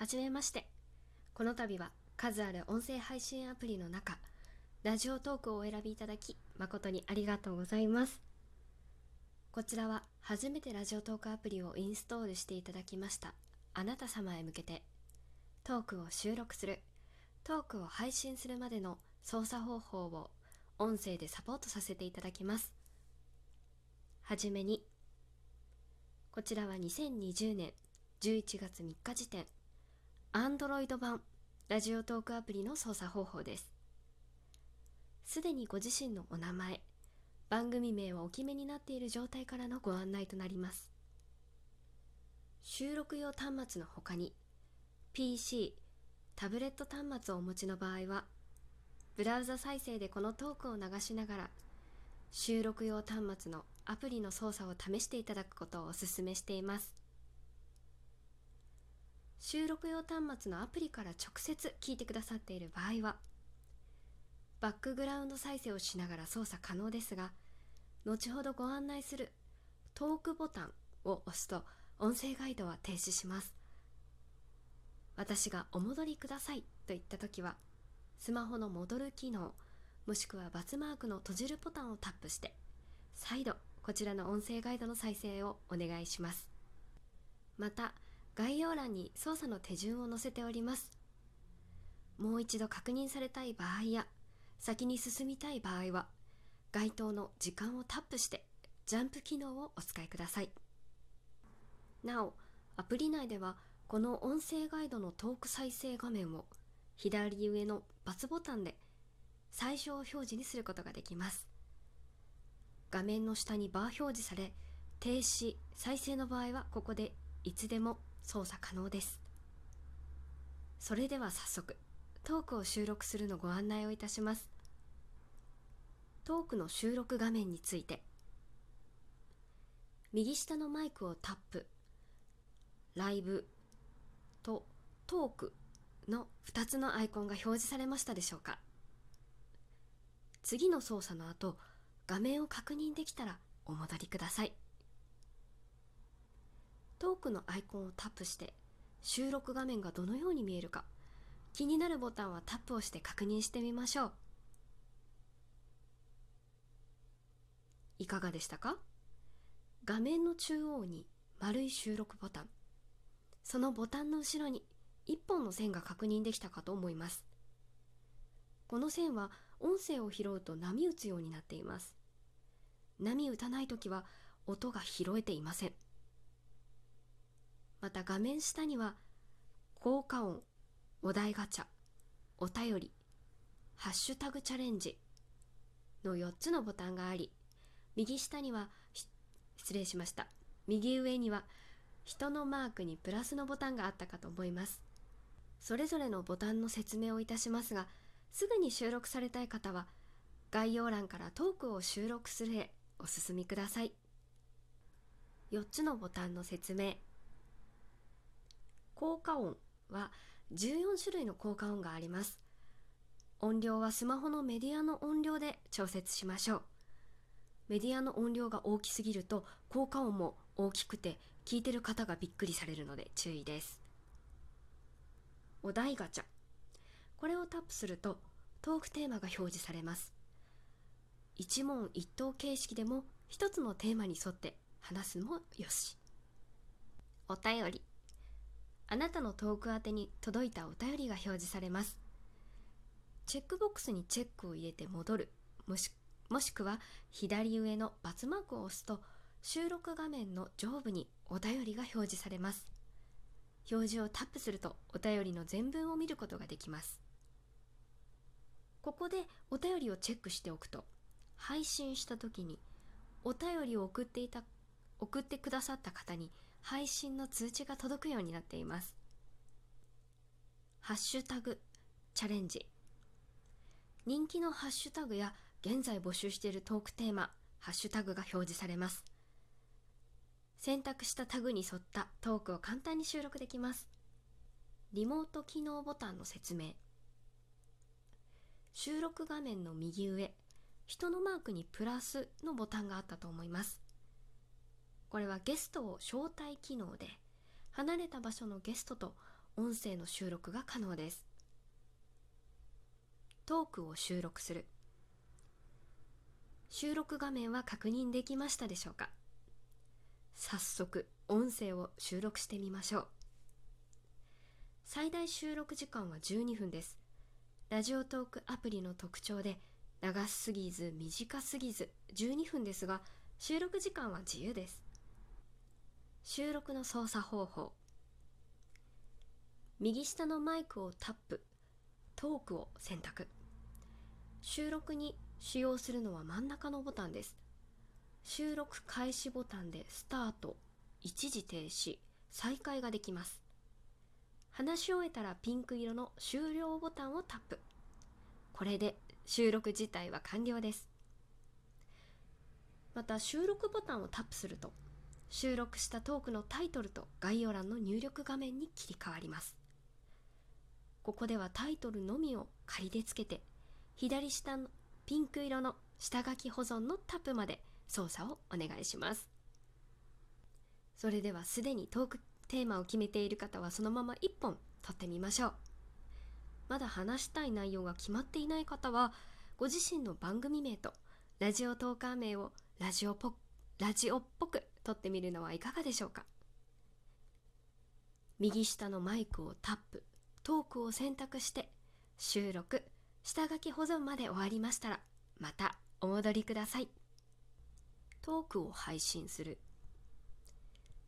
はじめまして。この度は数ある音声配信アプリの中、ラジオトークをお選びいただき、誠にありがとうございます。こちらは初めてラジオトークアプリをインストールしていただきましたあなた様へ向けて、トークを収録する、トークを配信するまでの操作方法を音声でサポートさせていただきます。はじめに、こちらは2020年11月3日時点、Android 版ラジオトークアプリの操作方法です。すでにご自身のお名前、番組名はお決めになっている状態からのご案内となります。収録用端末の他に PC、タブレット端末をお持ちの場合は、ブラウザ再生でこのトークを流しながら、収録用端末のアプリの操作を試していただくことをお勧めしています。収録用端末のアプリから直接聞いてくださっている場合は、バックグラウンド再生をしながら操作可能ですが、後ほどご案内するトークボタンを押すと音声ガイドは停止します。私がお戻りくださいと言ったときは、スマホの戻る機能、もしくはバツマークの閉じるボタンをタップして、再度こちらの音声ガイドの再生をお願いします。また、概要欄に操作の手順を載せております。もう一度確認されたい場合や、先に進みたい場合は、該当の時間をタップしてジャンプ機能をお使いください。なお、アプリ内ではこの音声ガイドのトーク再生画面を左上の×ボタンで最小表示にすることができます。画面の下にバー表示され、停止、再生の場合はここでいつでも操作可能です。それでは早速、トークを収録するのご案内をいたします。トークの収録画面について、右下のマイクをタップ、ライブとトークの2つのアイコンが表示されましたでしょうか次の操作の後、画面を確認できたらお戻りください。トークのアイコンをタップして収録画面がどのように見えるか。気になるボタンはタップをして確認してみましょう。いかがでしたか？画面の中央に丸い収録ボタン。そのボタンの後ろに一本の線が確認できたかと思います。この線は音声を拾うと波打つようになっています。波打たないときは音が拾えていません。また画面下には効果音、お題ガチャ、お便り、ハッシュタグチャレンジの4つのボタンがあり、右下には、失礼しました。右上には人のマークにプラスのボタンがあったかと思います。それぞれのボタンの説明をいたしますが、すぐに収録されたい方は、概要欄からトークを収録するへお進みください。4つのボタンの説明。効果音は14種類の効果音があります。音量はスマホのメディアの音量で調節しましょう。メディアの音量が大きすぎると効果音も大きくて聞いてる方がびっくりされるので注意です。お題ガチャ。これをタップするとトークテーマが表示されます。一問一答形式でも一つのテーマに沿って話すもよし。お便り。あなたのトーク宛に届いたお便りが表示されます。チェックボックスにチェックを入れて戻る、もしもしくは左上の×マークを押すと収録画面の上部にお便りが表示されます。表示をタップするとお便りの全文を見ることができます。ここでお便りをチェックしておくと配信した時にお便りを送っていた送ってくださった方に配信の通知が届くようになっています。ハッシュタグチャレンジ人気のハッシュタグや現在募集しているトークテーマ、ハッシュタグが表示されます。選択したタグに沿ったトークを簡単に収録できます。リモート機能ボタンの説明。収録画面の右上、人のマークにプラスのボタンがあったと思います。これはゲストを招待機能で、離れた場所のゲストと音声の収録が可能です。トークを収録する。収録画面は確認できましたでしょうか？早速音声を収録してみましょう。最大収録時間は12分です。ラジオトークアプリの特徴で長すぎず短すぎず12分ですが収録時間は自由です。収録の操作方法。右下のマイクをタップ。トークを選択。収録に使用するのは真ん中のボタンです。収録開始ボタンでスタート。一時停止。再開ができます。話し終えたらピンク色の終了ボタンをタップ。これで収録自体は完了です。また収録ボタンをタップすると収録したトークのタイトルと概要欄の入力画面に切り替わります。ここではタイトルのみを仮でつけて左下のピンク色の下書き保存のタップまで操作をお願いします。それではすでにトークテーマを決めている方はそのまま1本撮ってみましょう。まだ話したい内容が決まっていない方はご自身の番組名とラジオトーカー名をラジオポラジオっぽく撮ってみるのはいかがでしょうか？右下のマイクをタップトークを選択して収録下書き保存まで終わりましたらまたお戻りください。トークを配信する。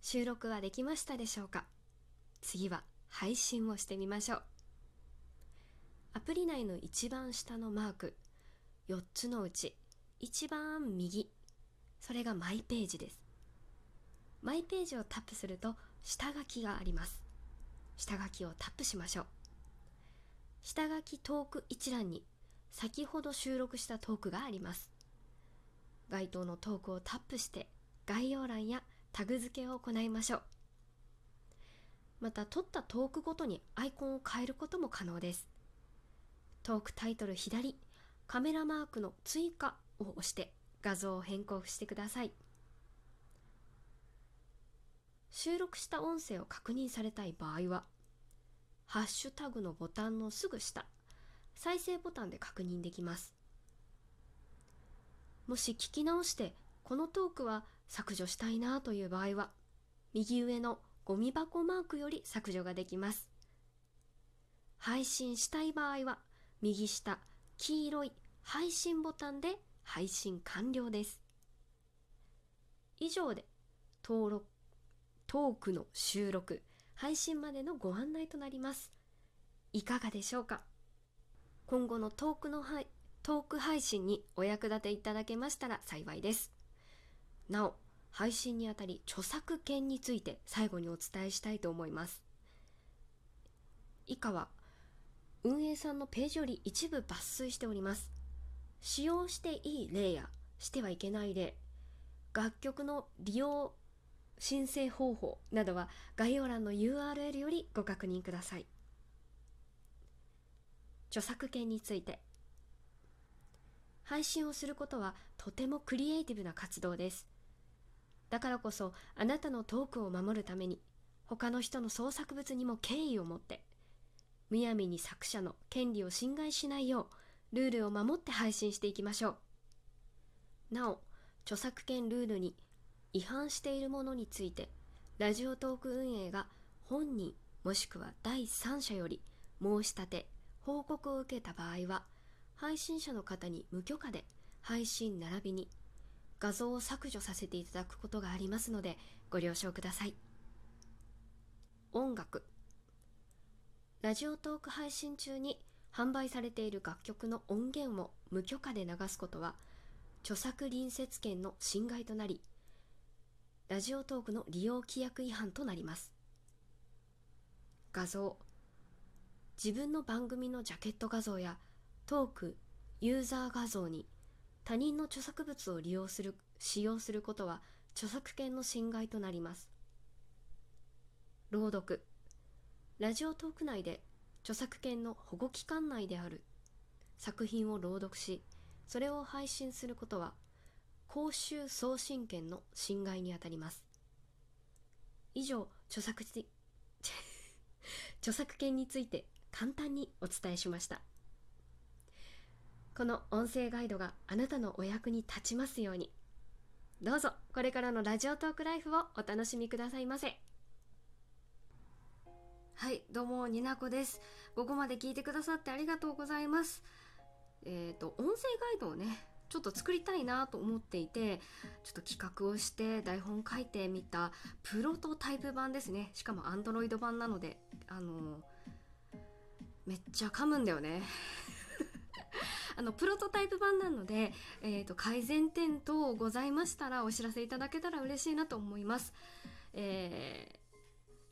収録はできましたでしょうか？次は配信をしてみましょう。アプリ内の一番下のマーク4つのうち一番右それがマイページです。マイページをタップすると下書きがあります。下書きをタップしましょう。下書きトーク一覧に先ほど収録したトークがあります。該当のトークをタップして概要欄やタグ付けを行いましょう。また撮ったトークごとにアイコンを変えることも可能です。トークタイトル左カメラマークの追加を押して画像を変更してください。収録した音声を確認されたい場合はハッシュタグのボタンのすぐ下再生ボタンで確認できます。もし聞き直してこのトークは削除したいなという場合は右上のゴミ箱マークより削除ができます。配信したい場合は右下黄色い配信ボタンで配信完了です。以上で登録トークの収録配信までのご案内となります。いかがでしょうか？今後のトークのトーク配信にお役立ていただけましたら幸いです。なお配信にあたり著作権について最後にお伝えしたいと思います。以下は運営さんのページより一部抜粋しております。使用していい例やしてはいけない例楽曲の利用申請方法などは概要欄の URL よりご確認ください。著作権について。配信をすることはとてもクリエイティブな活動です。だからこそあなたのトークを守るために他の人の創作物にも敬意を持ってむやみに作者の権利を侵害しないようルールを守って配信していきましょう。なお著作権ルールに違反しているものについてラジオトーク運営が本人もしくは第三者より申し立て報告を受けた場合は配信者の方に無許可で配信並びに画像を削除させていただくことがありますのでご了承ください。音楽。ラジオトーク配信中に販売されている楽曲の音源を無許可で流すことは著作隣接権の侵害となりラジオトークの利用規約違反となります。画像。自分の番組のジャケット画像やトークユーザー画像に他人の著作物を利用する使用することは著作権の侵害となります。朗読。ラジオトーク内で著作権の保護期間内である作品を朗読しそれを配信することは公衆送信権の侵害にあたります。以上著作 著作権について簡単にお伝えしました。この音声ガイドがあなたのお役に立ちますように。どうぞこれからのラジオトークライフをお楽しみくださいませ。はいどうもになこです。ここまで聞いてくださってありがとうございます。えっ、ー、と音声ガイドをねちょっと作りたいなと思っていてちょっと企画をして台本書いてみたプロトタイプ版ですねしかも Android 版なのであのめっちゃ噛むんだよね あのプロトタイプ版なので、えーと、改善点等ございましたらお知らせいただけたら嬉しいなと思います。えー、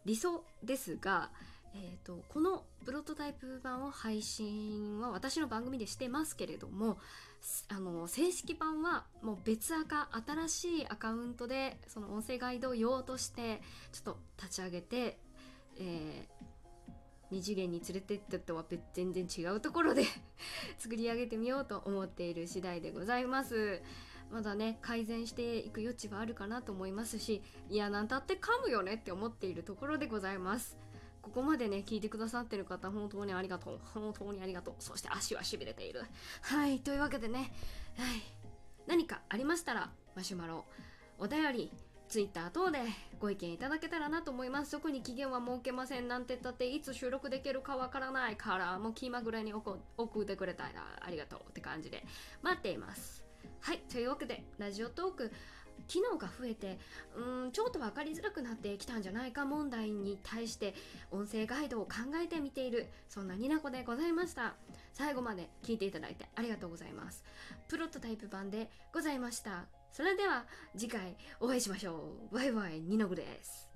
理想ですが、えーと、このプロトタイプ版を配信は私の番組でしてますけれどもあの正式版はもう別アカ新しいアカウントでその音声ガイド用としてちょっと立ち上げて、えー、2次元に連れてったとは全然違うところで 作り上げてみようと思っている次第でございます。まだね改善していく余地はあるかなと思いますしいやなんたって噛むよねって思っているところでございます。ここまでね、聞いてくださってる方、本当にありがとう。本当にありがとう。そして足はしびれている。はい、というわけでね、はい、何かありましたら、マシュマロ、お便り、Twitter 等でご意見いただけたらなと思います。特に期限は設けませんなんて言ったって、いつ収録できるかわからないから、もう気まぐれに送ってくれたらありがとうって感じで待っています。はい、というわけで、ラジオトーク、機能が増えてうんちょっと分かりづらくなってきたんじゃないか問題に対して音声ガイドを考えてみているそんなになこでございました。最後まで聞いていただいてありがとうございます。プロトタイプ版でございました。それでは次回お会いしましょう。バイバイニノグです。